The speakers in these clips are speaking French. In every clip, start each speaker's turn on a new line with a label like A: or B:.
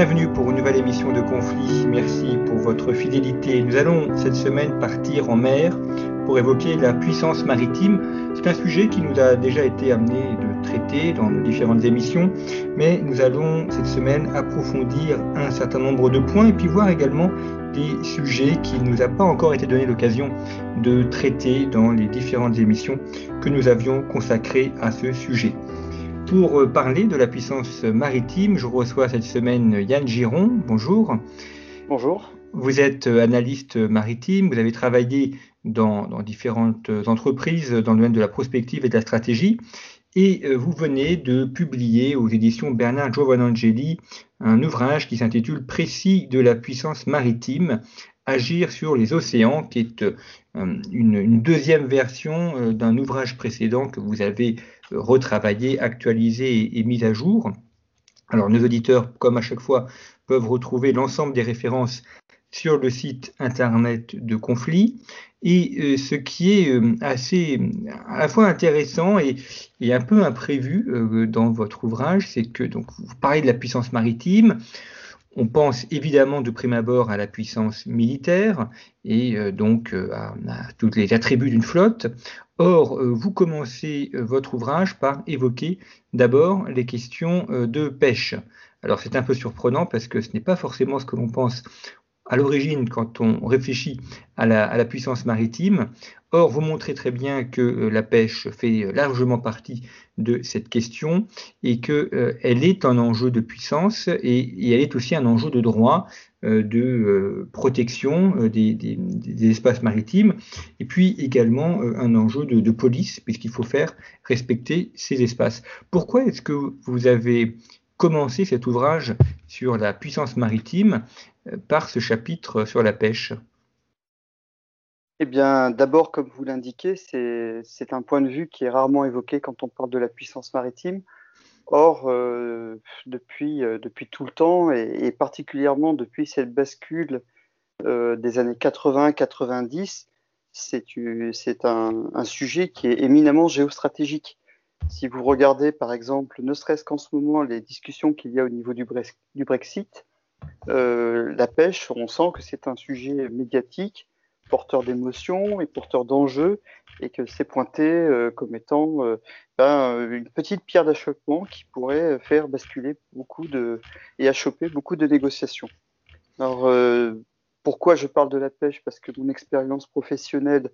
A: Bienvenue pour une nouvelle émission de Conflit. Merci pour votre fidélité. Nous allons cette semaine partir en mer pour évoquer la puissance maritime. C'est un sujet qui nous a déjà été amené de traiter dans nos différentes émissions, mais nous allons cette semaine approfondir un certain nombre de points et puis voir également des sujets qui ne nous a pas encore été donné l'occasion de traiter dans les différentes émissions que nous avions consacrées à ce sujet. Pour parler de la puissance maritime, je reçois cette semaine Yann Giron. Bonjour.
B: Bonjour.
A: Vous êtes analyste maritime, vous avez travaillé dans, dans, différentes entreprises dans le domaine de la prospective et de la stratégie, et euh, vous venez de publier aux éditions Bernard Giovanangeli un ouvrage qui s'intitule Précis de la puissance maritime, agir sur les océans, qui est euh, une, une deuxième version euh, d'un ouvrage précédent que vous avez retravaillé, actualisé et, mis à jour. Alors nos auditeurs, comme à chaque fois, peuvent retrouver l'ensemble des références sur le site internet de Conflit. Et euh, ce qui est euh, assez à la fois intéressant et, et un peu imprévu euh, dans votre ouvrage, c'est que donc vous parlez de la puissance maritime. On pense évidemment de prime abord à la puissance militaire et euh, donc à, à, tous les attributs d'une flotte. Or, euh, vous commencez votre ouvrage par évoquer d'abord les questions de pêche. Alors c'est un peu surprenant parce que ce n'est pas forcément ce que l'on pense à l'origine quand on réfléchit à la, puissance maritime. Or, vous montrez très bien que euh, la pêche fait largement partie de cette question et qu'elle euh, est un enjeu de puissance et, elle est aussi un enjeu de droit, euh, de euh, protection euh, des, espaces maritimes et puis également euh, un enjeu de police puisqu'il faut faire respecter ces espaces. Pourquoi est-ce que vous avez commencé cet ouvrage sur la puissance maritime par ce chapitre sur la pêche?
B: Eh bien, d'abord, comme vous l'indiquez, c'est un point de vue qui est rarement évoqué quand on parle de la puissance maritime. Or, euh, depuis, euh, depuis tout le temps, et, particulièrement depuis cette bascule euh, des années 80-90, c'est un, sujet qui est éminemment géostratégique. Si vous regardez, par exemple, ne serait-ce qu'en ce moment, les discussions qu'il y a au niveau du, Brexit, la pêche, on sent que c'est un sujet médiatique, porteur d'émotions et porteur d'enjeux, et que c'est pointé euh, comme étant euh, ben, une petite pierre d'achoppement qui pourrait faire basculer beaucoup de et achoper beaucoup de négociations. Alors, euh, pourquoi je parle de la pêche? Parce que mon expérience professionnelle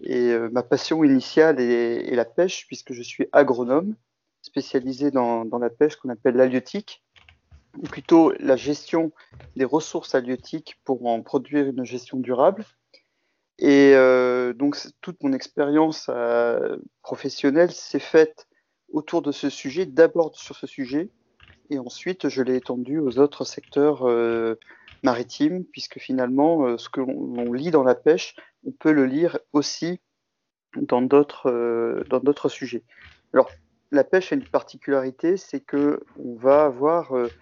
B: et ma passion initiale est, la pêche, puisque je suis agronome spécialisé dans, dans la pêche qu'on appelle l'halieutique ou plutôt la gestion des ressources halieutiques pour en produire une gestion durable. Et euh, donc toute mon expérience euh, professionnelle s'est faite autour de ce sujet, d'abord sur ce sujet, et ensuite je l'ai étendu aux autres secteurs euh, maritimes, puisque finalement euh, ce que l'on lit dans la pêche, on peut le lire aussi dans d'autres euh, dans d'autres sujets. Alors la pêche a une particularité, c'est que on va avoir euh,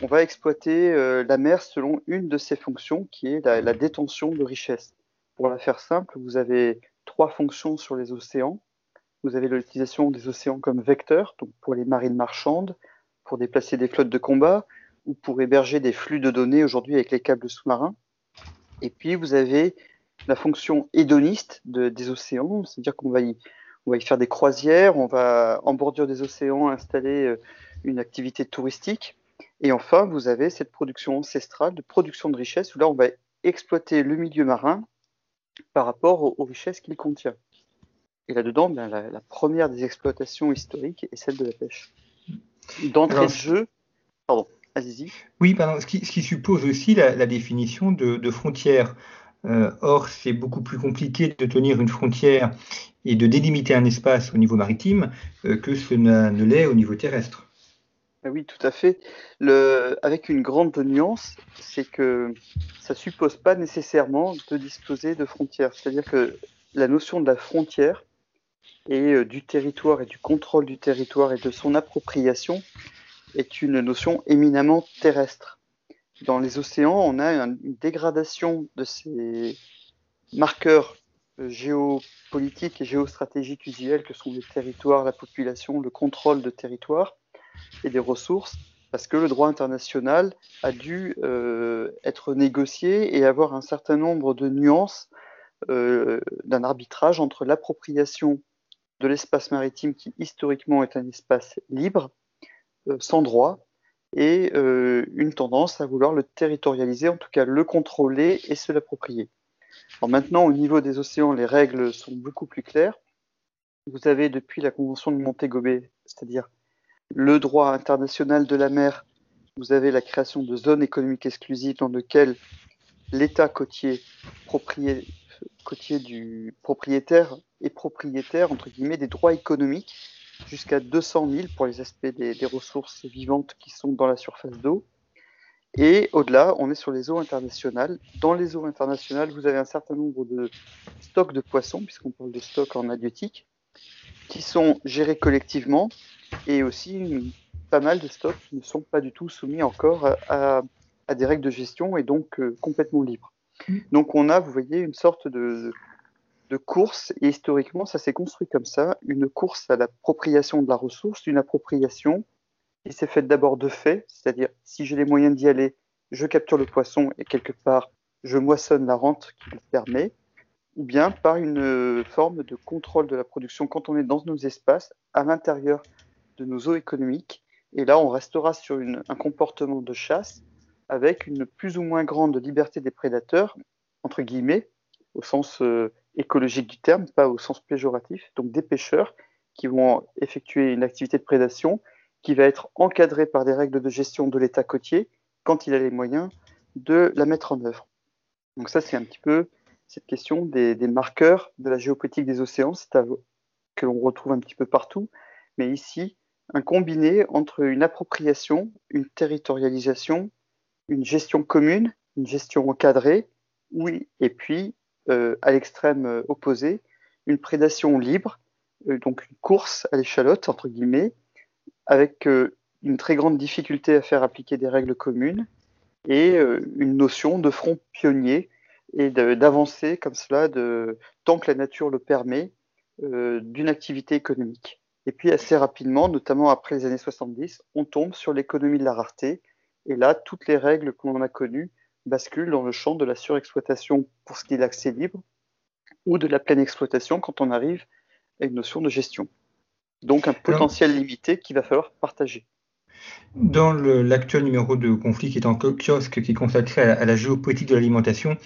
B: on va exploiter la mer selon une de ses fonctions, qui est la, détention de richesses. Pour la faire simple, vous avez trois fonctions sur les océans. Vous avez l'utilisation des océans comme vecteurs, donc pour les marines marchandes, pour déplacer des flottes de combat, ou pour héberger des flux de données aujourd'hui avec les câbles sous-marins. Et puis vous avez la fonction hédoniste de, des océans, c'est-à-dire qu'on va, on va y faire des croisières, on va en bordure des océans installer euh, une activité touristique et enfin, vous avez cette production ancestrale de production de richesses où là, on va exploiter le milieu marin par rapport aux, aux richesses qu'il contient. Et là-dedans, ben, la, la, première des exploitations historiques est celle de la pêche. D'entrée de jeu, pardon, allez-y.
A: Oui, pardon, ce, qui, ce qui suppose aussi la, la définition de, de, frontières. or, c'est beaucoup plus compliqué de tenir une frontière et de délimiter un espace au niveau maritime que ce ne l'est au niveau terrestre.
B: Ah oui, tout à fait. Avec une grande nuance, c'est que ça suppose pas nécessairement de disposer de frontières. C'est-à-dire que la notion de la frontière et euh, du territoire et du contrôle du territoire et de son appropriation est une notion éminemment terrestre. Dans les océans, on a une dégradation de ces marqueurs euh, géopolitiques et géostratégiques usuels que sont les territoires, la population, le contrôle de territoire et des ressources, parce que le droit international a dû euh, être négocié et avoir un certain nombre de nuances euh, d'un arbitrage entre l'appropriation de l'espace maritime qui historiquement est un espace libre, euh, sans droit, et une tendance à vouloir le territorialiser, en tout cas le contrôler et se l'approprier. maintenant, au niveau des océans, les règles sont beaucoup plus claires. Vous avez depuis la Convention de Montego c'est-à-dire le droit international de la mer, vous avez la création de zones économiques exclusives dans lesquelles l'État côtier, du propriétaire est propriétaire entre guillemets des droits économiques jusqu'à 200 000 pour les aspects des, ressources vivantes qui sont dans la surface d'eau. Et au-delà, on est sur les eaux internationales. Dans les eaux internationales, vous avez un certain nombre de stocks de poissons, puisqu'on parle de stocks en adieutique, qui sont gérés collectivement et aussi pas mal de stocks qui ne sont pas du tout soumis encore à, des règles de gestion et donc euh, complètement libres. Mm. Donc on a, vous voyez, une sorte de, de course, et historiquement ça s'est construit comme ça, une course à l'appropriation de la ressource, une appropriation qui s'est faite d'abord de fait, c'est-à-dire si j'ai les moyens d'y aller, je capture le poisson et quelque part je moissonne la rente qui le permet, ou bien par une euh, forme de contrôle de la production. Quand on est dans nos espaces à l'intérieur de nos eaux économiques. Et là, on restera sur un comportement de chasse avec une plus ou moins grande liberté des prédateurs, entre guillemets, au sens euh, écologique du terme, pas au sens péjoratif, donc des pêcheurs qui vont effectuer une activité de prédation qui va être encadrée par des règles de gestion de l'État côtier quand il a les moyens de la mettre en œuvre. Donc ça, c'est un petit peu cette question des, marqueurs de la géopolitique des océans, c'est que l'on retrouve un petit peu partout, mais ici, un combiné entre une appropriation, une territorialisation, une gestion commune, une gestion encadrée, oui, et puis euh, à l'extrême euh, opposé, une prédation libre, euh, donc une course à l'échalote, entre guillemets, avec une très grande difficulté à faire appliquer des règles communes et une notion de front pionnier et d'avancer comme cela de, tant que la nature le permet d'une activité économique. Et puis assez rapidement, notamment après les années 70, on tombe sur l'économie de la rareté. Et là, toutes les règles que l'on a connues basculent dans le champ de la surexploitation pour ce qui est l'accès libre ou de la pleine exploitation quand on arrive à une notion de gestion. Donc un potentiel limité qu'il va falloir partager.
A: Dans l'actuel numéro de conflit qui est en kiosque, qui est consacré à, la géopolitique de l'alimentation,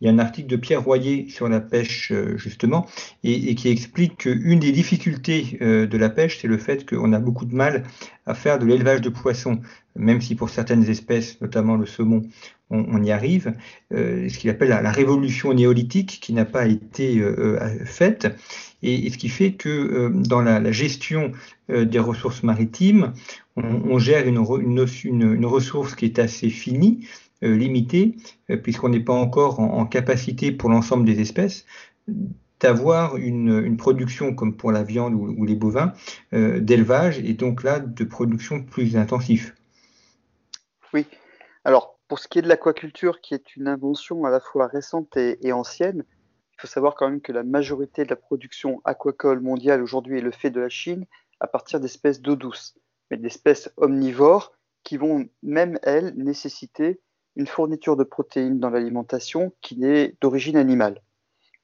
A: il y a un article de Pierre Royer sur la pêche, euh, justement, et, qui explique qu'une des difficultés euh, de la pêche, c'est le fait qu'on a beaucoup de mal à faire de l'élevage de poissons, même si pour certaines espèces, notamment le saumon, on, y arrive, euh, ce qu'il appelle la, révolution néolithique qui n'a pas été faite, et, ce qui fait que dans la, gestion des ressources maritimes, on, gère une, ressource qui est assez finie, euh, limitée, euh, puisqu'on n'est pas encore en, capacité pour l'ensemble des espèces d'avoir une, production comme pour la viande ou, les bovins euh, d'élevage et donc là de production plus intensive.
B: Oui. Alors pour ce qui est de l'aquaculture, qui est une invention à la fois récente et, ancienne, il faut savoir quand même que la majorité de la production aquacole mondiale aujourd'hui est le fait de la Chine à partir d'espèces d'eau douce mais d'espèces omnivores qui vont même, elles, nécessiter une fourniture de protéines dans l'alimentation qui est d'origine animale.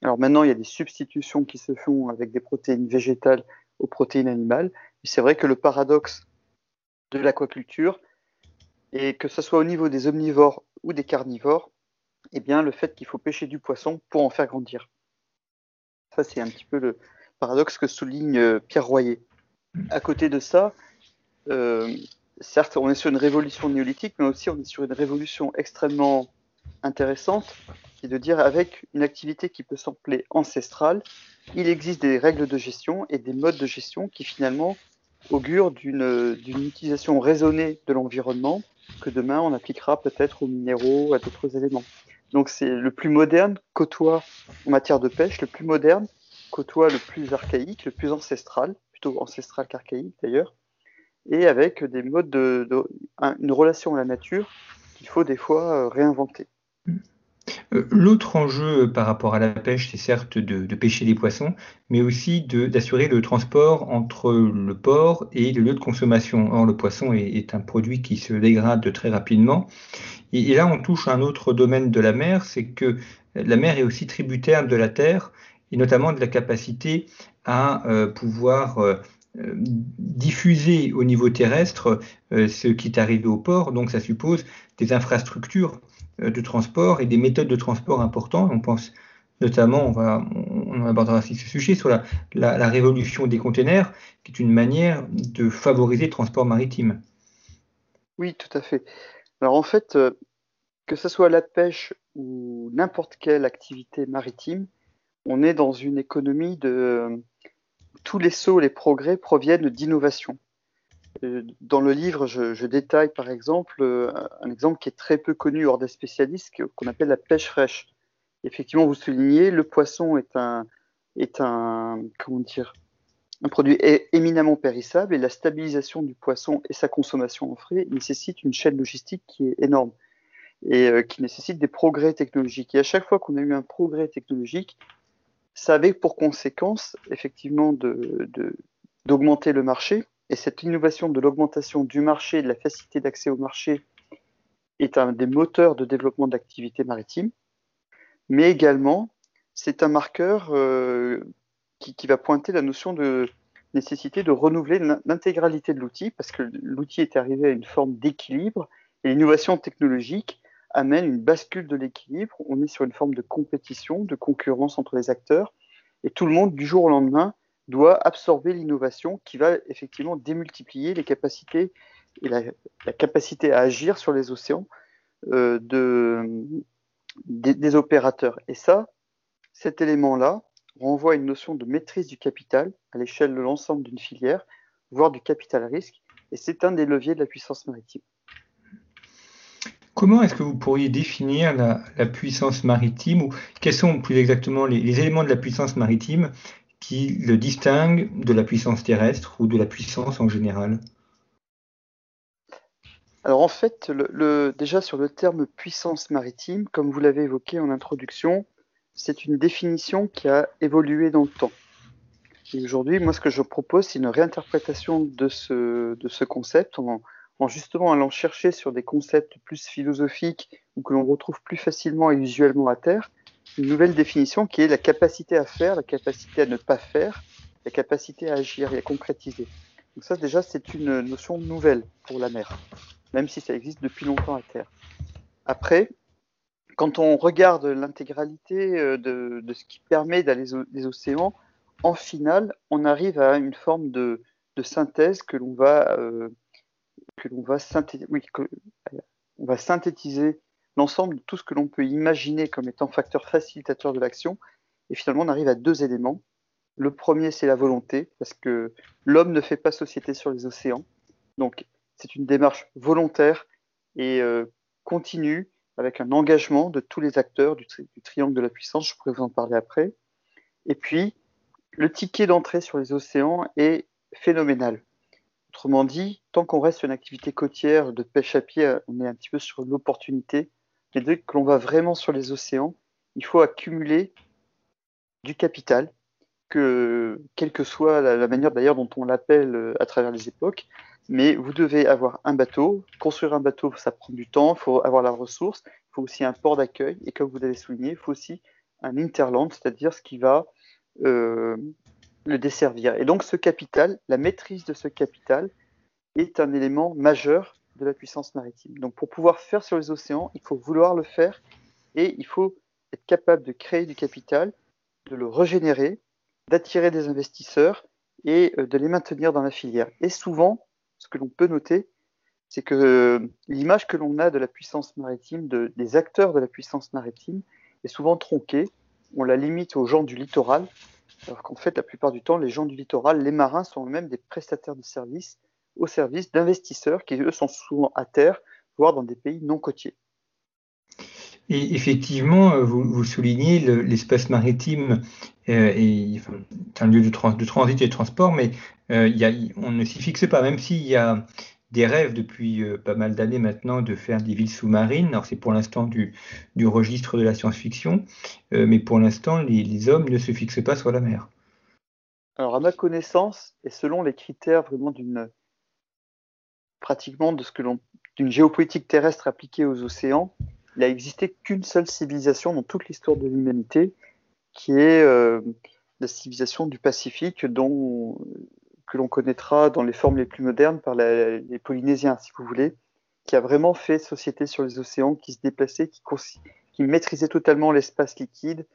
B: Alors maintenant, il y a des substitutions qui se font avec des protéines végétales aux protéines animales. Et c'est vrai que le paradoxe de l'aquaculture, et que ce soit au niveau des omnivores ou des carnivores, eh bien, le fait qu'il faut pêcher du poisson pour en faire grandir. Ça, c'est un petit peu le paradoxe que souligne euh, Pierre Royer. À côté de ça, certes, on est sur une révolution néolithique, mais aussi on est sur une révolution extrêmement intéressante, qui est de dire avec une activité qui peut sembler ancestrale, il existe des règles de gestion et des modes de gestion qui finalement augurent d'une utilisation raisonnée de l'environnement que demain on appliquera peut-être aux minéraux, à d'autres éléments. Donc c'est le plus moderne côtoie en matière de pêche, le plus moderne côtoie le plus archaïque, le plus ancestral, plutôt ancestral qu'archaïque d'ailleurs, et avec des modes de, une relation à la nature qu'il faut des fois euh, réinventer.
A: Euh, l'autre enjeu par rapport à la pêche, c'est certes de, pêcher des poissons, mais aussi d'assurer le transport entre le port et le lieu de consommation. Or, le poisson est, un produit qui se dégrade très rapidement. Et, là, on touche à un autre domaine de la mer, c'est que la mer est aussi tributaire de la terre, et notamment de la capacité à euh, pouvoir euh, diffuser au niveau terrestre ce qui est arrivé au port. Donc, ça suppose des infrastructures euh, de transport et des méthodes de transport importantes. On pense notamment, on, abordera aussi ce sujet, sur la, révolution des containers, qui est une manière de favoriser le transport maritime.
B: Oui, tout à fait. Alors en fait, euh, que ce soit la pêche ou n'importe quelle activité maritime, on est dans une économie de tous les sauts, les progrès proviennent d'innovation. Euh, dans le livre, je, détaille par exemple euh, un exemple qui est très peu connu hors des spécialistes, qu'on appelle la pêche fraîche. Effectivement, vous soulignez, le poisson est un produit éminemment périssable et la stabilisation du poisson et sa consommation en frais nécessite une chaîne logistique qui est énorme et euh, qui nécessite des progrès technologiques. Et à chaque fois qu'on a eu un progrès technologique, ça avait pour conséquence effectivement d'augmenter de, le marché et cette innovation de l'augmentation du marché, de la facilité d'accès au marché, est un des moteurs de développement d'activités maritimes. Mais également, c'est un marqueur euh, qui, va pointer la notion de nécessité de renouveler l'intégralité de l'outil, parce que l'outil est arrivé à une forme d'équilibre, et l'innovation technologique amène une bascule de l'équilibre. On est sur une forme de compétition, de concurrence entre les acteurs, et tout le monde, du jour au lendemain, doit absorber l'innovation qui va effectivement démultiplier les capacités et la, capacité à agir sur les océans euh, de, des, opérateurs. Et ça, cet élément-là renvoie à une notion de maîtrise du capital à l'échelle de l'ensemble d'une filière, voire du capital risque, et c'est un des leviers de la puissance maritime.
A: Comment est-ce que vous pourriez définir la, puissance maritime ou quels sont plus exactement les, éléments de la puissance maritime qui le distingue de la puissance terrestre ou de la puissance en général?
B: Alors en fait, déjà sur le terme puissance maritime, comme vous l'avez évoqué en introduction, c'est une définition qui a évolué dans le temps. Et aujourd'hui, moi, ce que je propose, c'est une réinterprétation de ce, concept en, justement allant chercher sur des concepts plus philosophiques ou que l'on retrouve plus facilement et usuellement à terre, une nouvelle définition qui est la capacité à faire, la capacité à ne pas faire, la capacité à agir et à concrétiser. Donc ça déjà c'est une notion nouvelle pour la mer, même si ça existe depuis longtemps à terre. Après, quand on regarde l'intégralité euh, de, ce qui permet d'aller des océans, en finale, on arrive à une forme de, synthèse que l'on va, euh, oui, on va synthétiser l'ensemble de tout ce que l'on peut imaginer comme étant facteur facilitateur de l'action. Et finalement, on arrive à deux éléments. Le premier, c'est la volonté, parce que l'homme ne fait pas société sur les océans. Donc, c'est une démarche volontaire et euh, continue, avec un engagement de tous les acteurs du, triangle de la puissance. Je pourrais vous en parler après. Et puis, le ticket d'entrée sur les océans est phénoménal. Autrement dit, tant qu'on reste sur une activité côtière de pêche à pied, on est un petit peu sur l'opportunité et dès que l'on va vraiment sur les océans, il faut accumuler du capital, que, quelle que soit la, manière d'ailleurs dont on l'appelle euh, à travers les époques. Mais vous devez avoir un bateau. Construire un bateau, ça prend du temps, il faut avoir la ressource, il faut aussi un port d'accueil. Et comme vous l'avez souligné, il faut aussi un interland, c'est-à-dire ce qui va euh, le desservir. Et donc ce capital, la maîtrise de ce capital est un élément majeur de la puissance maritime. Donc pour pouvoir faire sur les océans, il faut vouloir le faire et il faut être capable de créer du capital, de le régénérer, d'attirer des investisseurs et euh, de les maintenir dans la filière. Et souvent, ce que l'on peut noter, c'est que euh, l'image que l'on a de la puissance maritime, de, des acteurs de la puissance maritime, est souvent tronquée. On la limite aux gens du littoral, alors qu'en fait, la plupart du temps, les gens du littoral, les marins sont eux-mêmes des prestataires de services au service d'investisseurs qui, eux, sont souvent à terre, voire dans des pays non côtiers.
A: Et effectivement, euh, vous, soulignez l'espace maritime euh, est un lieu de, transit et de transport, mais euh, on ne s'y fixe pas, même s'il y a des rêves depuis pas mal d'années maintenant de faire des villes sous-marines. Alors c'est pour l'instant du, registre de la science-fiction, mais pour l'instant les, hommes ne se fixent pas sur la mer.
B: Alors à ma connaissance, et selon les critères vraiment d'une pratiquement de ce que l'on d'une géopolitique terrestre appliquée aux océans, il n'a existé qu'une seule civilisation dans toute l'histoire de l'humanité, qui est euh, la civilisation du Pacifique, dont, que l'on connaîtra dans les formes les plus modernes par les Polynésiens, si vous voulez, qui a vraiment fait société sur les océans, qui se déplaçait, qui, qui maîtrisait totalement l'espace liquide.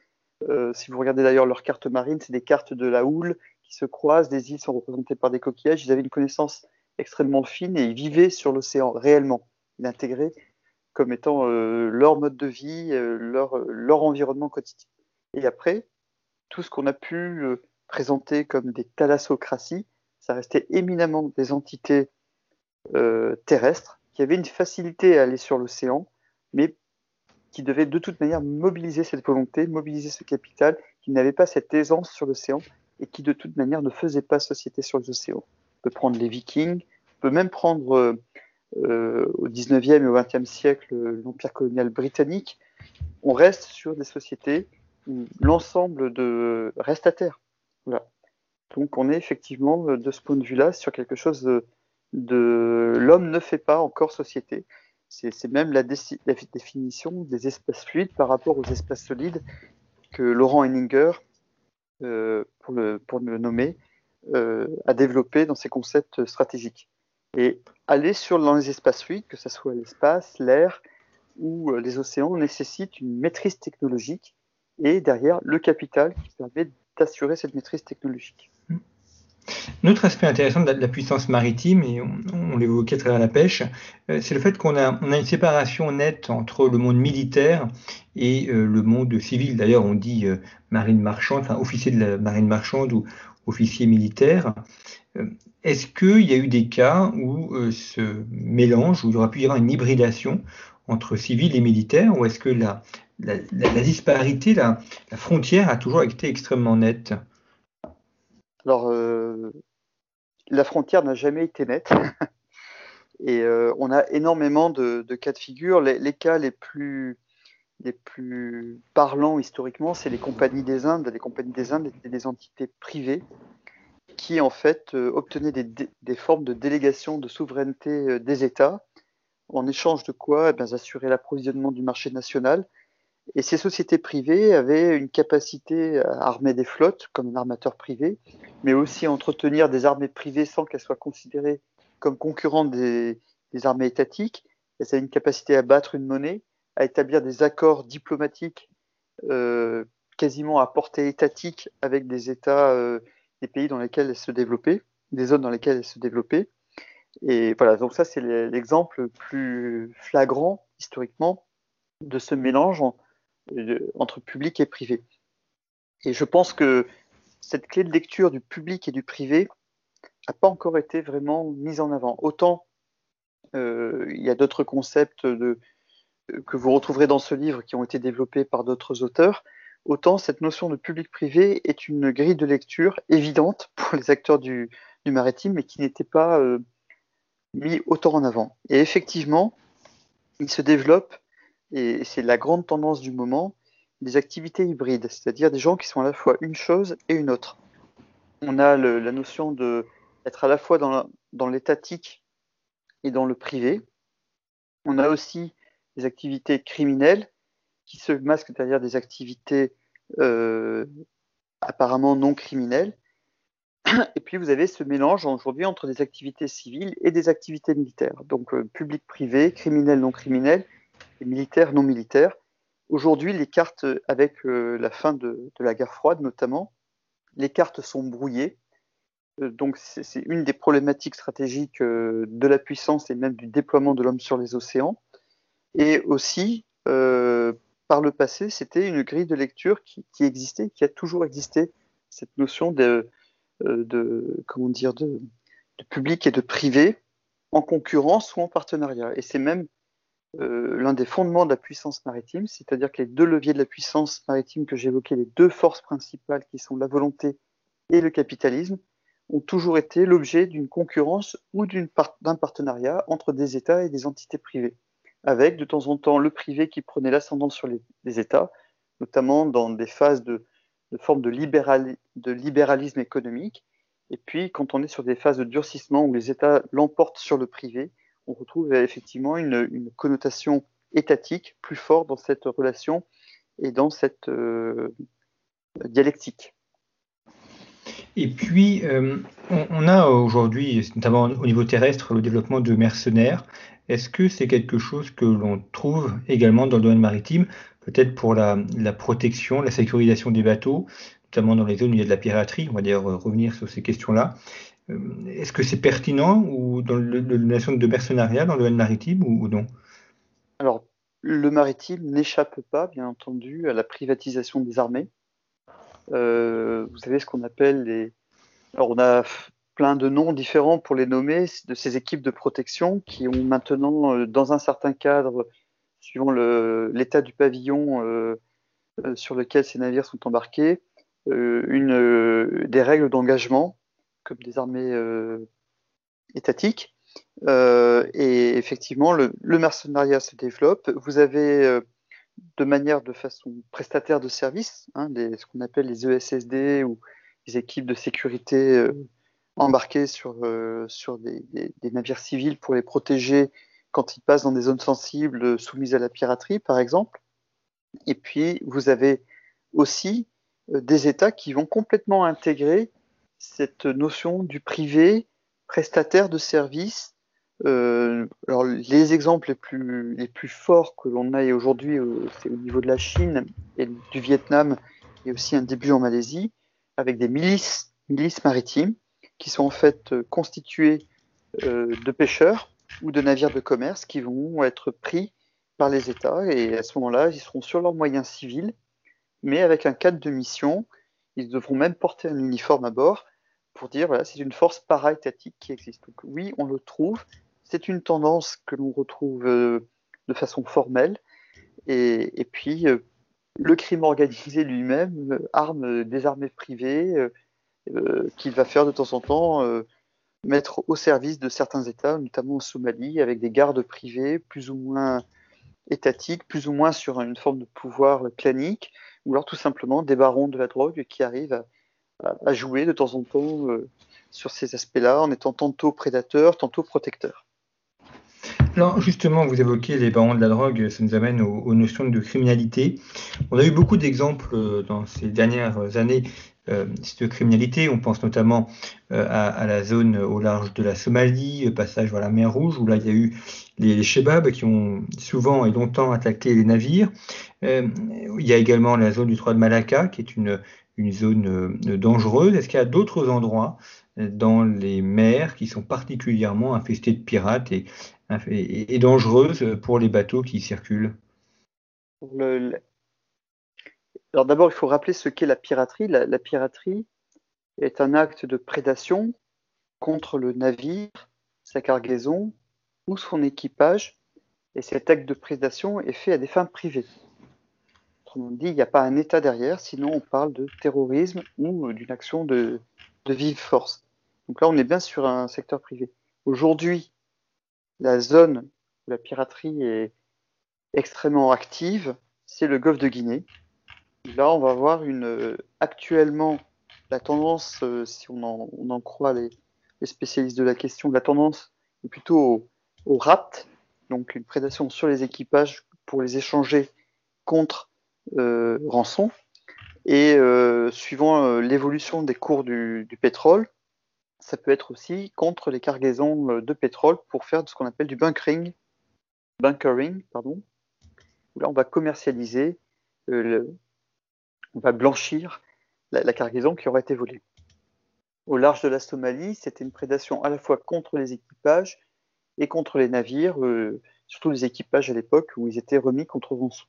B: Euh, si vous regardez d'ailleurs leurs cartes marines, c'est des cartes de la houle qui se croisent, des îles sont représentées par des coquillages. Ils avaient une connaissance extrêmement fine et ils vivaient sur l'océan réellement. Ils l'intégraient comme étant euh, leur mode de vie, euh, leur, leur, environnement quotidien. Et après, tout ce qu'on a pu présenter comme des thalassocraties, ça restait éminemment des entités terrestres qui avaient une facilité à aller sur l'océan, mais qui devaient de toute manière mobiliser cette volonté, mobiliser ce capital, qui n'avaient pas cette aisance sur l'océan et qui de toute manière ne faisaient pas société sur les océans. On peut prendre les Vikings, on peut même prendre euh, au 19e et au 20e siècle l'empire colonial britannique, on reste sur des sociétés où l'ensemble de reste à terre. Donc on est effectivement de ce point de vue-là sur quelque chose de, l'homme ne fait pas encore société. C'est même la, définition des espaces fluides par rapport aux espaces solides que Laurent Henninger, euh, pour, le, nommer, euh, a développé dans ses concepts stratégiques. Et aller sur dans les espaces fluides, que ce soit l'espace, l'air ou euh, les océans, nécessite une maîtrise technologique et derrière le capital qui permet d'assurer cette maîtrise technologique.
A: Un autre aspect intéressant de la, puissance maritime, et on, l'évoquait à travers la pêche, euh, c'est le fait qu'on a, une séparation nette entre le monde militaire et euh, le monde civil. D'ailleurs, on dit marine marchande, enfin officier de la marine marchande ou officier militaire. Euh, est-ce qu'il y a eu des cas où euh, ce mélange, où il y aura pu y avoir une hybridation entre civils et militaires, ou est-ce que la, disparité, la, frontière a toujours été extrêmement nette?
B: Alors, euh, la frontière n'a jamais été nette. Et on a énormément de, cas de figure. Les, cas les plus, les plus parlants historiquement, c'est les compagnies des Indes. Les compagnies des Indes étaient des entités privées qui en fait euh, obtenait des, formes de délégation de souveraineté euh, des États, en échange de quoi eh assurer l'approvisionnement du marché national. Et ces sociétés privées avaient une capacité à armer des flottes comme un armateur privé, mais aussi à entretenir des armées privées sans qu'elles soient considérées comme concurrentes des, armées étatiques. Elles avaient une capacité à battre une monnaie, à établir des accords diplomatiques euh, quasiment à portée étatique avec des États des pays dans lesquels elle se développait, des zones dans lesquelles elle se développait. Et voilà, donc ça c'est l'exemple plus flagrant historiquement de ce mélange entre public et privé. Et je pense que cette clé de lecture du public et du privé n'a pas encore été vraiment mise en avant. Autant euh, il y a d'autres concepts de, que vous retrouverez dans ce livre qui ont été développés par d'autres auteurs, autant cette notion de public-privé est une grille de lecture évidente pour les acteurs du, maritime, mais qui n'était pas euh, mis autant en avant. Et effectivement, il se développe, et c'est la grande tendance du moment, des activités hybrides, c'est-à-dire des gens qui sont à la fois une chose et une autre. On a la notion d'être à la fois dans l'étatique et dans le privé. On a aussi des activités criminelles qui se masquent derrière des activités euh, apparemment non criminelles. Et puis vous avez ce mélange aujourd'hui entre des activités civiles et des activités militaires. Donc euh, public-privé, criminel non criminel et militaire non militaire. Aujourd'hui, les cartes, avec euh, la fin de, la guerre froide notamment, les cartes sont brouillées. donc c'est une des problématiques stratégiques de la puissance et même du déploiement de l'homme sur les océans. Et aussi, par le passé, c'était une grille de lecture qui, existait, qui a toujours existé, cette notion de, de, public et de privé en concurrence ou en partenariat. Et c'est même l'un des fondements de la puissance maritime, c'est-à-dire que les deux leviers de la puissance maritime que j'évoquais, les deux forces principales qui sont la volonté et le capitalisme, ont toujours été l'objet d'une concurrence ou d'un partenariat entre des États et des entités privées, avec de temps en temps le privé qui prenait l'ascendant sur les, États, notamment dans des phases de, forme de, libéralisme économique, et puis quand on est sur des phases de durcissement où les États l'emportent sur le privé, on retrouve effectivement une, connotation étatique plus forte dans cette relation et dans cette euh, dialectique.
A: Et puis, euh, on, a aujourd'hui, notamment au niveau terrestre, le développement de mercenaires. Est-ce que c'est quelque chose que l'on trouve également dans le domaine maritime, peut-être pour la, protection, la sécurisation des bateaux, notamment dans les zones où il y a de la piraterie? On va euh, revenir sur ces questions-là. Euh, est-ce que c'est pertinent ou dans le, notion de mercenariat dans le maritime ou, non?
B: Alors, le maritime n'échappe pas, bien entendu, à la privatisation des armées. Euh, vous savez ce qu'on appelle les. Alors, on a plein de noms différents pour les nommer de ces équipes de protection qui ont maintenant, euh, dans un certain cadre, suivant l'état du pavillon sur lequel ces navires sont embarqués, une, des règles d'engagement comme des armées étatiques. et effectivement, le, mercenariat se développe. Vous avez de manière de façon prestataire de services, hein, ce qu'on appelle les ESSD ou les équipes de sécurité euh, embarquées sur, euh, sur des, navires civils pour les protéger quand ils passent dans des zones sensibles euh, soumises à la piraterie, par exemple. Et puis, vous avez aussi des États qui vont complètement intégrer cette notion du privé prestataire de services euh, alors, les exemples les plus, forts que l'on a aujourd'hui, euh, c'est au niveau de la Chine et du Vietnam, et aussi un début en Malaisie, avec des milices, milices maritimes qui sont en fait euh, constituées de pêcheurs ou de navires de commerce qui vont être pris par les États et à ce moment-là, ils seront sur leurs moyens civils, mais avec un cadre de mission. Ils devront même porter un uniforme à bord pour dire voilà, c'est une force para-étatique qui existe. Donc oui, on le trouve, c'est une tendance que l'on retrouve euh, de façon formelle. Et, puis, euh, le crime organisé lui-même euh, arme des armées privées qu'il va faire de temps en temps mettre au service de certains États, notamment en Somalie, avec des gardes privés plus ou moins étatiques, plus ou moins sur une forme de pouvoir clanique, ou alors tout simplement des barons de la drogue qui arrivent à jouer de temps en temps sur ces aspects-là en étant tantôt prédateurs, tantôt protecteurs.
A: Alors justement, vous évoquez les barons de la drogue, ça nous amène aux, notions de criminalité. On a eu beaucoup d'exemples euh, dans ces dernières années euh, de criminalité. On pense notamment euh, à, la zone au large de la Somalie, passage vers la mer Rouge, où là il y a eu les, les qui ont souvent et longtemps attaqué les navires. il y a également la zone du Trois de Malacca, qui est une, une zone dangereuse. Est-ce qu'il y a d'autres endroits dans les mers qui sont particulièrement infestés de pirates et, et, dangereuses pour les bateaux qui circulent?
B: Alors d'abord, il faut rappeler ce qu'est la piraterie. La, piraterie est un acte de prédation contre le navire, sa cargaison ou son équipage. Et cet acte de prédation est fait à des fins privées. Autrement dit, il n'y a pas un État derrière, sinon on parle de terrorisme ou d'une action de, vive force. Donc là, on est bien sur un secteur privé. Aujourd'hui, la zone où la piraterie est extrêmement active, c'est le golfe de Guinée. Là, on va voir une, actuellement la tendance, euh, si on en, croit les, spécialistes de la question, la tendance est plutôt au, rat, donc une prédation sur les équipages pour les échanger contre euh, rançon. Et euh, suivant l'évolution des cours du, pétrole, ça peut être aussi contre les cargaisons euh, de pétrole pour faire ce qu'on appelle du bunkering, bunkering pardon, là on va commercialiser, euh, on va blanchir la, cargaison qui aurait été volée. Au large de la Somalie, c'était une prédation à la fois contre les équipages et contre les navires, euh, surtout les équipages à l'époque où ils étaient remis contre rançon.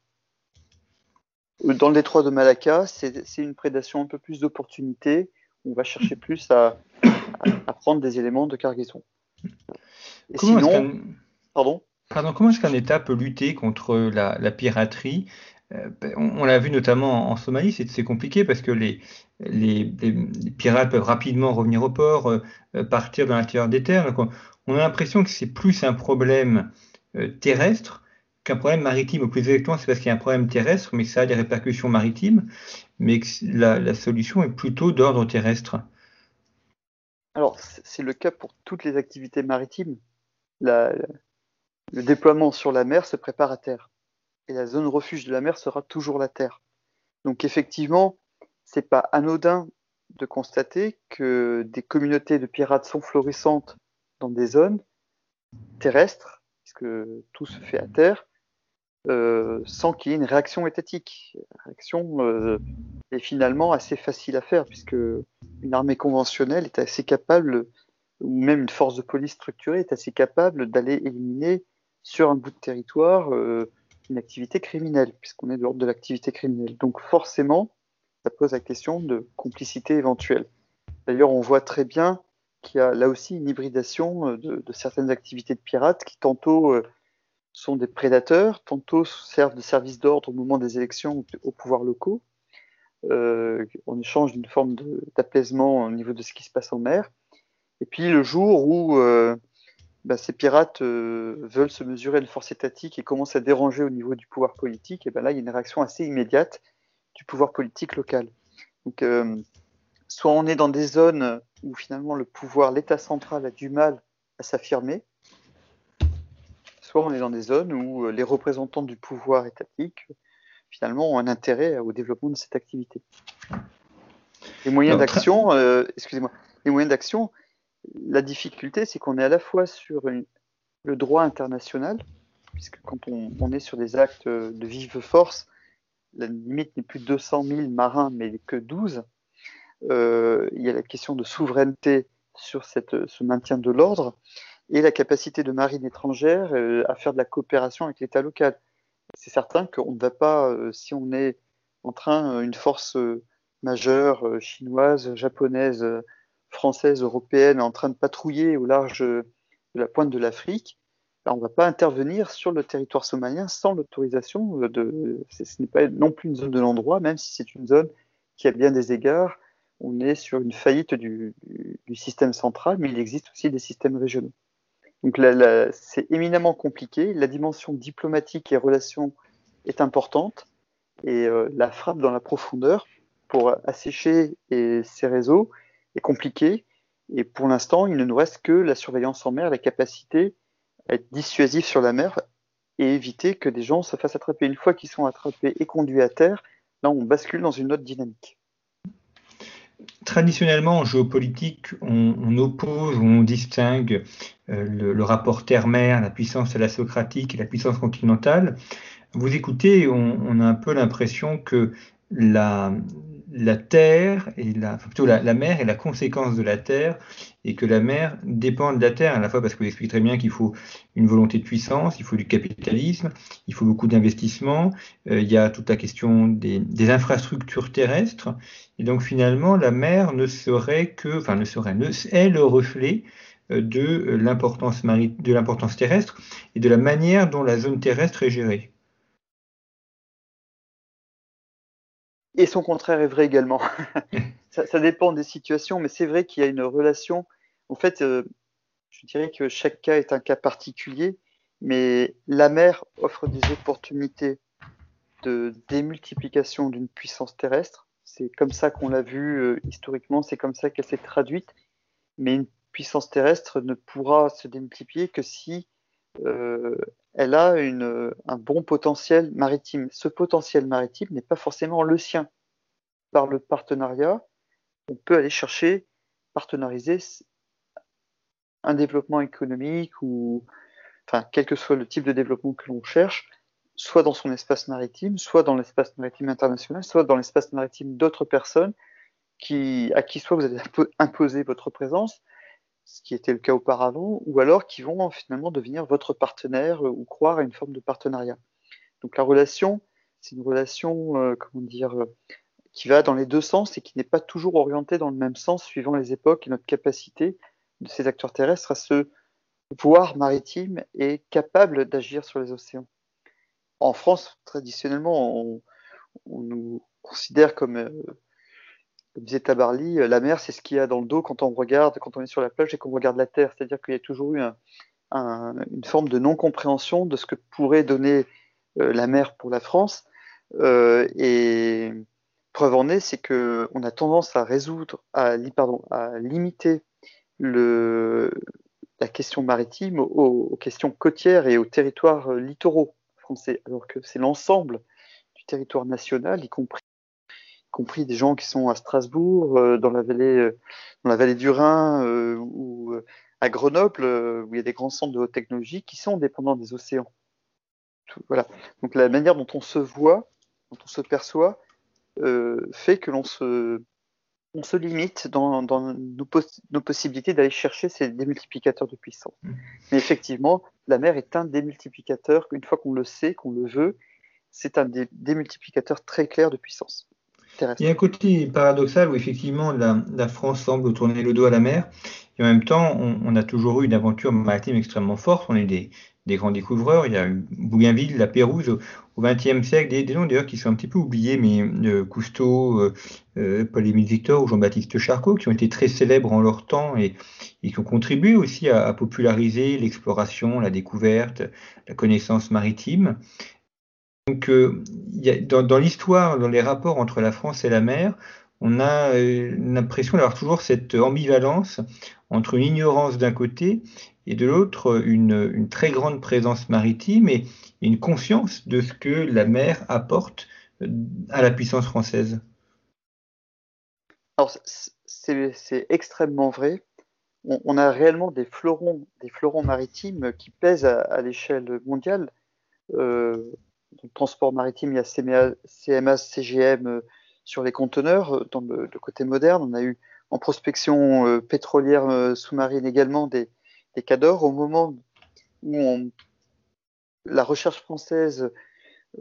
B: Dans le détroit de Malacca, c'est une prédation un peu plus d'opportunité. On va chercher plus à, prendre des éléments de cargaison.
A: Et sinon, pardon? Pardon, comment est-ce qu'un État peut lutter contre la, piraterie? Euh, On, l'a vu notamment en, Somalie, c'est compliqué parce que les, les, pirates peuvent rapidement revenir au port, euh, euh, partir dans l'intérieur des terres. on, a l'impression que c'est plus un problème terrestre qu'un problème maritime. Au plus exactement, c'est parce qu'il y a un problème terrestre, mais ça a des répercussions maritimes, mais que la, solution est plutôt d'ordre terrestre.
B: Alors, c'est le cas pour toutes les activités maritimes. le déploiement sur la mer se prépare à terre. Et la zone refuge de la mer sera toujours la terre. Donc, effectivement, c'est pas anodin de constater que des communautés de pirates sont florissantes dans des zones terrestres, puisque tout se fait à terre, euh, sans qu'il y ait une réaction étatique. Réaction euh, est finalement assez facile à faire, puisque une armée conventionnelle est assez capable, ou même une force de police structurée est assez capable d'aller éliminer sur un bout de territoire euh, une activité criminelle, puisqu'on est de l'ordre de l'activité criminelle. Donc forcément, ça pose la question de complicité éventuelle. D'ailleurs, on voit très bien qu'il y a là aussi une hybridation de, de certaines activités de pirates qui tantôt sont des prédateurs, tantôt servent de service d'ordre au moment des élections aux pouvoirs locaux, euh, en échange d'une forme d'apaisement au niveau de ce qui se passe en mer. Et puis le jour où euh, bah, ces pirates euh, veulent se mesurer à une force étatique et commencent à déranger au niveau du pouvoir politique, ben là il y a une réaction assez immédiate du pouvoir politique local. Donc, euh, soit on est dans des zones où finalement le pouvoir, l'État central a du mal à s'affirmer, soit on est dans des zones où euh, les représentants du pouvoir étatique, finalement, ont un intérêt au développement de cette activité. Les moyens d'action, euh, excusez-moi, les moyens d'action, la difficulté, c'est qu'on est à la fois sur le droit international, puisque quand on, est sur des actes de vive force, la limite n'est plus de 200 000 marins, mais que 12. Euh, il y a la question de souveraineté sur cette, ce maintien de l'ordre et la capacité de marine étrangère euh, à faire de la coopération avec l'État local. C'est certain qu'on ne va pas, euh, si on est en train, euh, une force majeure chinoise, japonaise, française, européenne, en train de patrouiller au large de la pointe de l'Afrique, ben, on ne va pas intervenir sur le territoire somalien sans l'autorisation. Ce n'est pas non plus une zone de l'endroit, même si c'est une zone qui a bien des égards. On est sur une faillite du système central, mais il existe aussi des systèmes régionaux. Donc c'est éminemment compliqué. La dimension diplomatique et relations est importante et euh, la frappe dans la profondeur pour assécher ces réseaux est compliquée. Et pour l'instant, il ne nous reste que la surveillance en mer, la capacité à être dissuasif sur la mer et éviter que des gens se fassent attraper. Une fois qu'ils sont attrapés et conduits à terre, là, on bascule dans une autre dynamique
A: traditionnellement, en géopolitique, on, oppose on distingue euh, le, rapport terre-mer, la puissance socratique et la puissance continentale. Vous écoutez, on a un peu l'impression que la, la terre et la, plutôt la, mer est la conséquence de la terre et que la mer dépend de la terre à la fois parce que vous expliquez très bien qu'il faut une volonté de puissance, il faut du capitalisme, il faut beaucoup d'investissements, euh, il y a toute la question des, infrastructures terrestres et donc finalement la mer ne serait que, enfin ne serait, est le reflet euh, de l'importance de l'importance terrestre et de la manière dont la zone terrestre est gérée.
B: Et son contraire est vrai également. ça, dépend des situations, mais c'est vrai qu'il y a une relation. En fait, euh, je dirais que chaque cas est un cas particulier, mais la mer offre des opportunités de démultiplication d'une puissance terrestre. C'est comme ça qu'on l'a vu euh, historiquement, c'est comme ça qu'elle s'est traduite. Mais une puissance terrestre ne pourra se démultiplier que si euh, elle a un bon potentiel maritime. Ce potentiel maritime n'est pas forcément le sien. Par le partenariat, on peut aller chercher, partenariser un développement économique ou, enfin, quel que soit le type de développement que l'on cherche, soit dans son espace maritime, soit dans l'espace maritime international, soit dans l'espace maritime d'autres personnes qui, à qui soit vous avez imposé votre présence, ce qui était le cas auparavant, ou alors qui vont finalement devenir votre partenaire euh, ou croire à une forme de partenariat. Donc la relation, c'est une relation, comment dire, qui va dans les deux sens et qui n'est pas toujours orientée dans le même sens suivant les époques et notre capacité de ces acteurs terrestres à se voir maritime et capable d'agir sur les océans. En France, traditionnellement, on, nous considère comme, comme disait Tabarly, la mer, c'est ce qu'il y a dans le dos quand on regarde, quand on est sur la plage et qu'on regarde la terre. C'est-à-dire qu'il y a toujours eu une forme de non-compréhension de ce que pourrait donner la mer pour la France. et Preuve en est, c'est qu'on a tendance à résoudre, à, pardon, à limiter la question maritime aux, questions côtières et aux territoires euh, littoraux français, alors que c'est l'ensemble du territoire national, y compris, compris des gens qui sont à Strasbourg, euh, dans la vallée, euh, dans la vallée du Rhin ou à Grenoble, où il y a des grands centres de haute technologie qui sont dépendants des océans. voilà. Donc la manière dont on se voit, dont on se perçoit, euh, fait que l'on se, on se limite dans, dans nos, nos, possibilités d'aller chercher ces démultiplicateurs de puissance. Mmh. Mais effectivement, la mer est un démultiplicateur, une fois qu'on le sait, qu'on le veut, c'est un démultiplicateur très clair de puissance.
A: Il y a un côté paradoxal où effectivement la, France semble tourner le dos à la mer, et en même temps on, a toujours eu une aventure maritime extrêmement forte, on est des, des grands découvreurs. Il y a Bougainville, la Pérouse au XXe siècle, des, des, noms d'ailleurs qui sont un petit peu oubliés, mais euh, Cousteau, euh, euh, Paul-Émile Victor ou Jean-Baptiste Charcot, qui ont été très célèbres en leur temps et, qui ont contribué aussi à, populariser l'exploration, la découverte, la connaissance maritime. Donc, a, dans, l'histoire, dans les rapports entre la France et la mer, on a l'impression d'avoir toujours cette ambivalence entre une ignorance d'un côté et de l'autre une, très grande présence maritime et une conscience de ce que la mer apporte euh, à la puissance française.
B: Alors c'est extrêmement vrai. On, a réellement des fleurons, maritimes qui pèsent à, l'échelle mondiale. Euh, transport maritime, il y a CMA, CGM euh, sur les conteneurs. Dans le, côté moderne, on a eu en prospection pétrolière sous-marine également des, des cadors au moment où la recherche française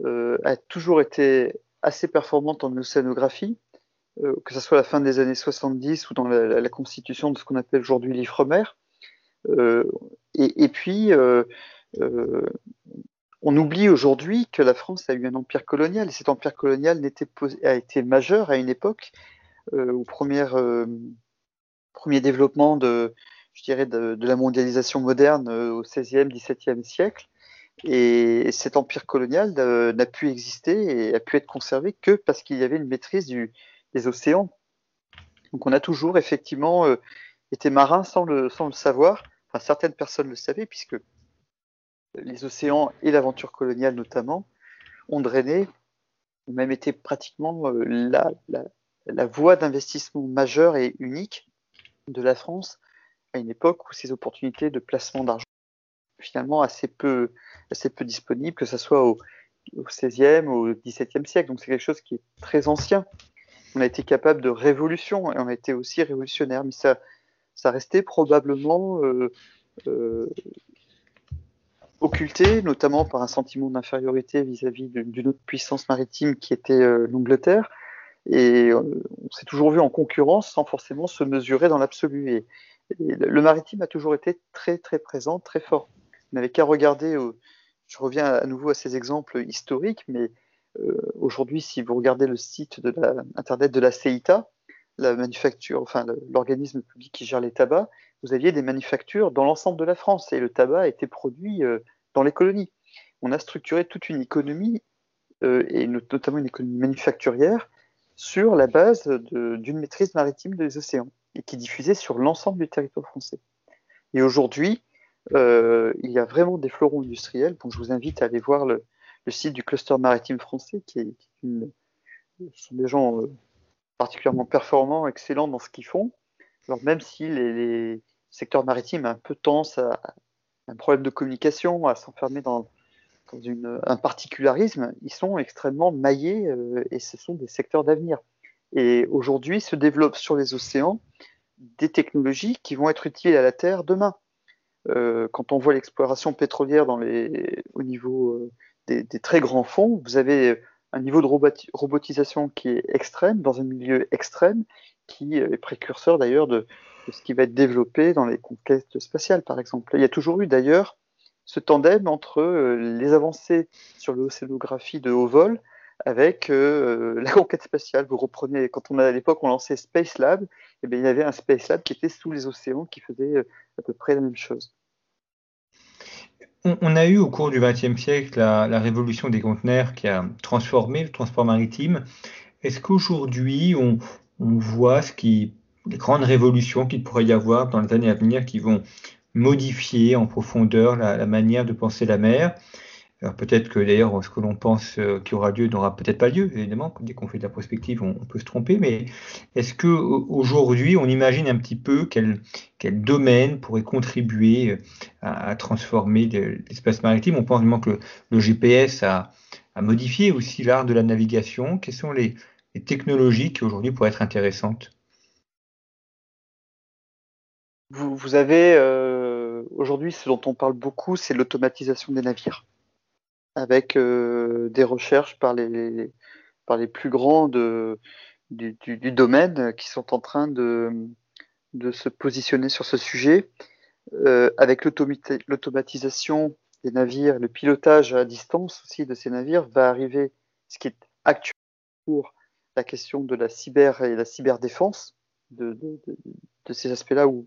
B: euh, a toujours été assez performante en océanographie, euh, que ce soit à la fin des années 70 ou dans la, constitution de ce qu'on appelle aujourd'hui l'IFREMER. Euh, et, puis, on oublie aujourd'hui que la France a eu un empire colonial, et cet empire colonial a été majeur à une époque, au premier, premier développement de, je dirais, de, la mondialisation moderne euh, au XVIe, XVIIe siècle. Et cet empire colonial euh, n'a pu exister et a pu être conservé que parce qu'il y avait une maîtrise des océans. Donc on a toujours effectivement euh, été marin sans le, sans le savoir. Enfin, certaines personnes le savaient puisque les océans et l'aventure coloniale notamment ont drainé, ont même été pratiquement la, la, la voie d'investissement majeure et unique de la France à une époque où ces opportunités de placement d'argent finalement assez peu, assez peu disponibles, que ce soit au, au 16e, au 17e siècle. Donc c'est quelque chose qui est très ancien. On a été capable de révolution et on a été aussi révolutionnaire, mais ça, ça restait probablement euh, euh, occulté, notamment par un sentiment d'infériorité vis-à-vis d'une autre puissance maritime qui était euh, l'Angleterre. Et on s'est toujours vu en concurrence sans forcément se mesurer dans l'absolu. Et, le maritime a toujours été très très présent, très fort. Vous n'avez qu'à regarder, je reviens à nouveau à ces exemples historiques, mais euh, aujourd'hui, si vous regardez le site de la, internet de la CEITA, la manufacture, enfin l'organisme public qui gère les tabacs, vous aviez des manufactures dans l'ensemble de la France et le tabac a été produit euh, dans les colonies. On a structuré toute une économie euh, et notamment une économie manufacturière sur la base d'une maîtrise maritime des océans et qui diffusait sur l'ensemble du territoire français. Et aujourd'hui, euh, il y a vraiment des fleurons industriels. Je vous invite à aller voir le, site du cluster maritime français, qui est, une, sont des gens euh, particulièrement performants, excellents dans ce qu'ils font. Alors même si les, secteurs maritimes ont un peu tendance à, un problème de communication, à s'enfermer dans, un particularisme, ils sont extrêmement maillés euh, et ce sont des secteurs d'avenir. Et aujourd'hui se développent sur les océans des technologies qui vont être utiles à la Terre demain. Euh, quand on voit l'exploration pétrolière au niveau euh, des, très grands fonds, vous avez un niveau de robotisation qui est extrême, dans un milieu extrême, qui est précurseur d'ailleurs de, de, ce qui va être développé dans les conquêtes spatiales, par exemple. Il y a toujours eu d'ailleurs ce tandem entre les avancées sur l'océanographie de haut vol avec euh, la conquête spatiale. Vous reprenez, quand on à l'époque on lançait Space Lab, et eh bien, il y avait un Space Lab qui était sous les océans qui faisait euh, à peu près la même chose.
A: On, a eu au cours du XXe siècle la, révolution des conteneurs qui a transformé le transport maritime. Est-ce qu'aujourd'hui on, voit ce qui, les grandes révolutions qu'il pourrait y avoir dans les années à venir qui vont modifier en profondeur la manière de penser la mer. Alors peut-être que d'ailleurs ce que l'on pense euh, qui aura lieu n'aura peut-être pas lieu, évidemment, dès qu'on fait de la prospective, on, peut se tromper, mais est-ce que aujourd'hui on imagine un petit peu quel, quel domaine pourrait contribuer euh, à, transformer l'espace maritime? On pense vraiment que le, GPS a, modifié aussi l'art de la navigation. Quelles sont les, technologies qui aujourd'hui pourraient être intéressantes?
B: Vous, avez euh, aujourd'hui ce dont on parle beaucoup, c'est l'automatisation des navires avec euh, des recherches par les, par les plus grands du, domaine qui sont en train de, de se positionner sur ce sujet. Euh, avec l'automatisation des navires, le pilotage à distance aussi de ces navires, va arriver ce qui est actuel pour la question de la cyber et la cyberdéfense, de, de, de, de ces aspects-là où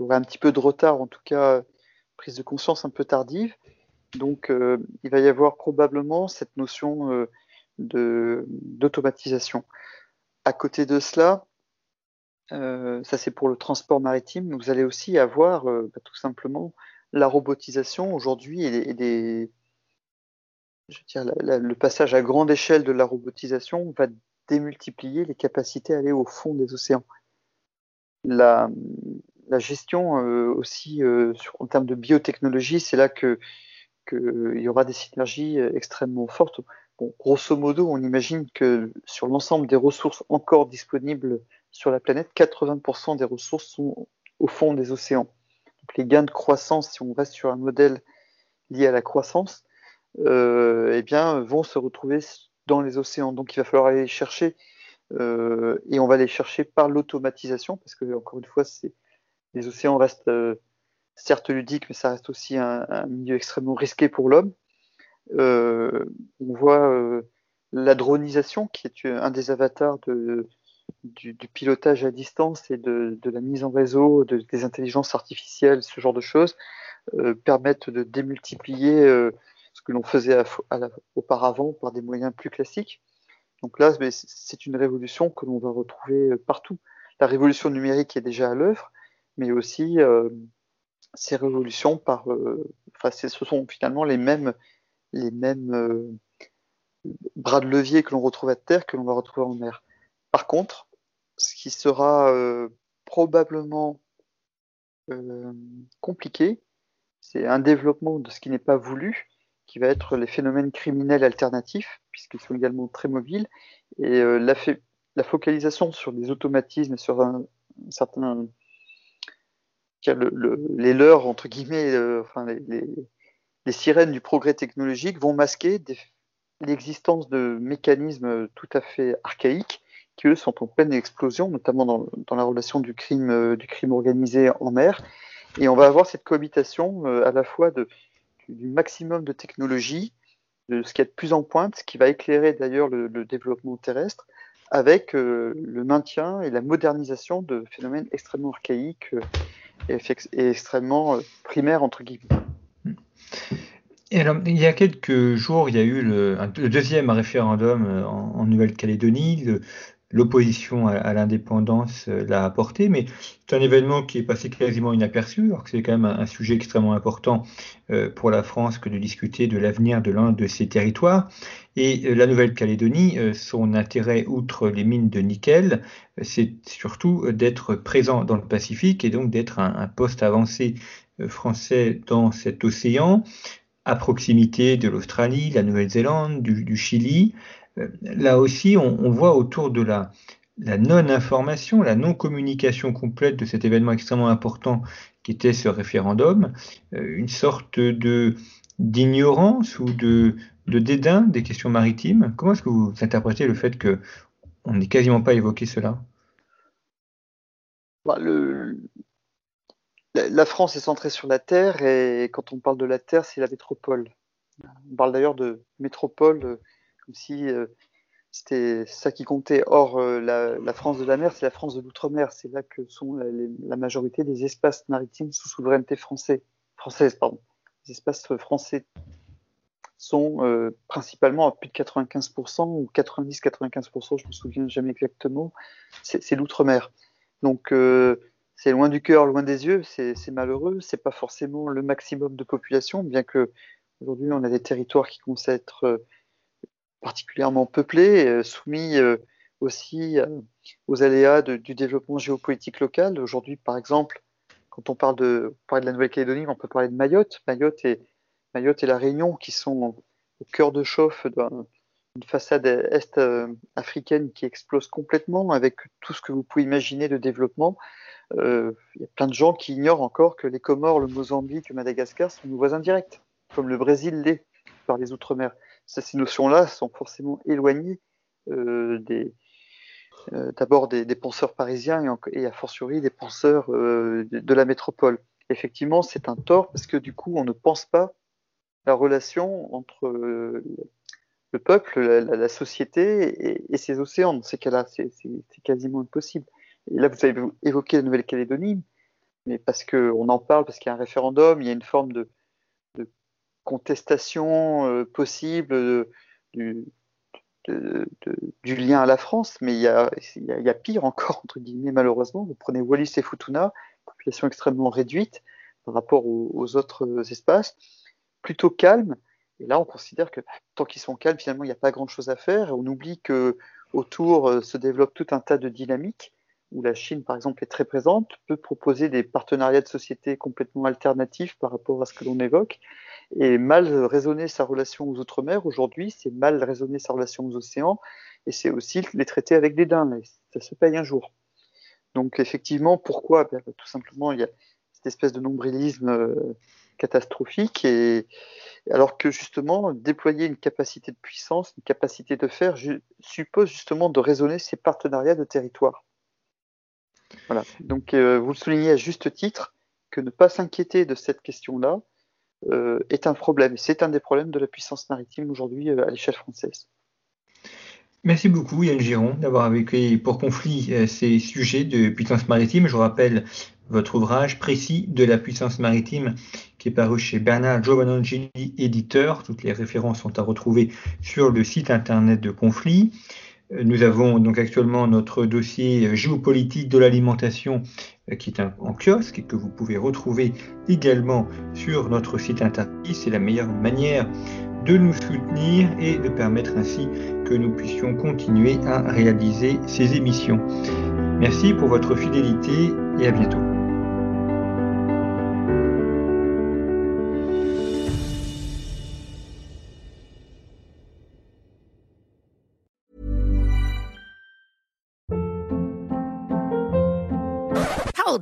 B: y aurait un petit peu de retard, en tout cas prise de conscience un peu tardive. Donc, euh, il va y avoir probablement cette notion euh, d'automatisation. À côté de cela, euh, ça c'est pour le transport maritime, vous allez aussi avoir bah, tout simplement la robotisation aujourd'hui et, je le passage à grande échelle de la robotisation va démultiplier les capacités à aller au fond des océans. La, gestion aussi en termes de biotechnologie, c'est là que qu'il y aura des synergies euh, extrêmement fortes. Bon, grosso modo, on imagine que sur l'ensemble des ressources encore disponibles sur la planète, 80% des ressources sont au fond des océans. Donc les gains de croissance, si on reste sur un modèle lié à la croissance, euh, eh bien, vont se retrouver dans les océans. Donc il va falloir aller les chercher euh, et on va les chercher par l'automatisation parce que encore une fois, les océans restent euh, certes ludique, mais ça reste aussi un, milieu extrêmement risqué pour l'homme. Euh, on voit euh, la dronisation, qui est un des avatars du, pilotage à distance et de, la mise en réseau des intelligences artificielles, ce genre de choses, permettent de démultiplier ce que l'on faisait auparavant par des moyens plus classiques. Donc là, c'est une révolution que l'on va retrouver partout. La révolution numérique est déjà à l'œuvre, mais aussi ces révolutions par, euh, enfin, ce sont finalement les mêmes, les mêmes euh, bras de levier que l'on retrouve à terre que l'on va retrouver en mer. Par contre, ce qui sera euh, probablement compliqué, c'est un développement de ce qui n'est pas voulu, qui va être les phénomènes criminels alternatifs, puisqu'ils sont également très mobiles, et la, la, focalisation sur des automatismes, sur un, un certain les leurs, entre guillemets, euh, enfin, les, sirènes du progrès technologique vont masquer l'existence de mécanismes tout à fait archaïques qui, eux, sont en pleine explosion, notamment dans, dans la relation du crime, euh, du crime organisé en mer. Et on va avoir cette cohabitation euh, à la fois de, du maximum de technologie, de ce qui est de plus en pointe, ce qui va éclairer d'ailleurs le, développement terrestre, avec le maintien et la modernisation de phénomènes extrêmement archaïques est, extrêmement euh, primaire, entre guillemets.
A: Et il y a quelques jours, il y a eu le, deuxième référendum euh, en, Nouvelle-Calédonie. L'opposition à, l'indépendance euh, l'a apporté, mais c'est un événement qui est passé quasiment inaperçu, alors que c'est quand même un, sujet extrêmement important pour la France que de discuter de l'avenir de l'un de ses territoires. Et la Nouvelle-Calédonie, son intérêt, outre les mines de nickel, c'est surtout d'être présent dans le Pacifique et donc d'être un, poste avancé français dans cet océan, à proximité de l'Australie, la Nouvelle-Zélande, du, Chili. Là aussi, on, voit autour de la, la non-information, la non-communication complète de cet événement extrêmement important qui était ce référendum, une sorte de d'ignorance ou de dédain des questions maritimes. Comment est-ce que vous interprétez le fait qu'on n'ait quasiment pas évoqué cela?
B: Bah. La France est centrée sur la Terre et quand on parle de la Terre, c'est la métropole. On parle d'ailleurs de métropole euh, comme si euh, c'était ça qui comptait. Or, euh, la, France de la mer, c'est la France de l'outre-mer. C'est là que sont la, majorité des espaces maritimes sous souveraineté française. Pardon. Les espaces français sont principalement à plus de 95% ou 90-95%, je me souviens jamais exactement. C'est l'outre-mer. Donc, c'est loin du cœur, loin des yeux, c'est malheureux, c'est pas forcément le maximum de population, bien que aujourd'hui on a des territoires qui être euh, particulièrement peuplés, euh, soumis euh, aussi aux aléas du développement géopolitique local. Aujourd'hui, par exemple, quand on parle de, de la Nouvelle-Calédonie, on peut parler de Mayotte. Mayotte et, Mayotte et la Réunion qui sont au cœur de chauffe d'une façade est africaine qui explose complètement avec tout ce que vous pouvez imaginer de développement. Euh, il y a plein de gens qui ignorent encore que les Comores, le Mozambique, le Madagascar sont nos voisins directs, comme le Brésil l'est par les Outre-mer. Ces notions-là sont forcément éloignées euh, euh, d'abord des, penseurs parisiens et, a fortiori des penseurs de, la métropole. Effectivement, c'est un tort parce que du coup, on ne pense pas la relation entre le peuple, la, société et, et, ces océans. Dans ces cas-là, c'est quasiment impossible. Et là, vous avez évoqué la Nouvelle-Calédonie, mais parce qu'on en parle, parce qu'il y a un référendum, il y a une forme de, contestation euh, possible du, lien à la France, mais il y, a, pire encore, entre guillemets, malheureusement. Vous prenez Wallis et Futuna, population extrêmement réduite par rapport aux, autres espaces, plutôt calme. Et là, on considère que tant qu'ils sont calmes, finalement, il n'y a pas grand-chose à faire. on oublie que autour euh, se développe tout un tas de dynamiques où la Chine, par exemple, est très présente, peut proposer des partenariats de société complètement alternatifs par rapport à ce que l'on évoque. Et mal raisonner sa relation aux Outre-mer, aujourd'hui, c'est mal raisonner sa relation aux océans, et c'est aussi les traiter avec des dents. Ça se paye un jour. Donc, effectivement, pourquoi? Ben, Tout simplement, il y a cette espèce de nombrilisme euh, catastrophique, et alors que justement, déployer une capacité de puissance, une capacité de faire, suppose justement de raisonner ces partenariats de territoire. Voilà. Donc, euh, vous le soulignez à juste titre que ne pas s'inquiéter de cette question-là euh, est un problème. C'est un des problèmes de la puissance maritime aujourd'hui euh, à l'échelle française.
A: Merci beaucoup Yann Giron d'avoir évoqué pour conflit ces sujets de puissance maritime. Je rappelle votre ouvrage précis de la puissance maritime qui est paru chez Bernard Giovannangeli, éditeur. Toutes les références sont à retrouver sur le site internet de Conflit. Nous avons donc actuellement notre dossier géopolitique de l'alimentation euh, qui est en kiosque et que vous pouvez retrouver également sur notre site internet. C'est la meilleure manière de nous soutenir et de permettre ainsi que nous puissions continuer à réaliser ces émissions. Merci pour votre fidélité et à bientôt.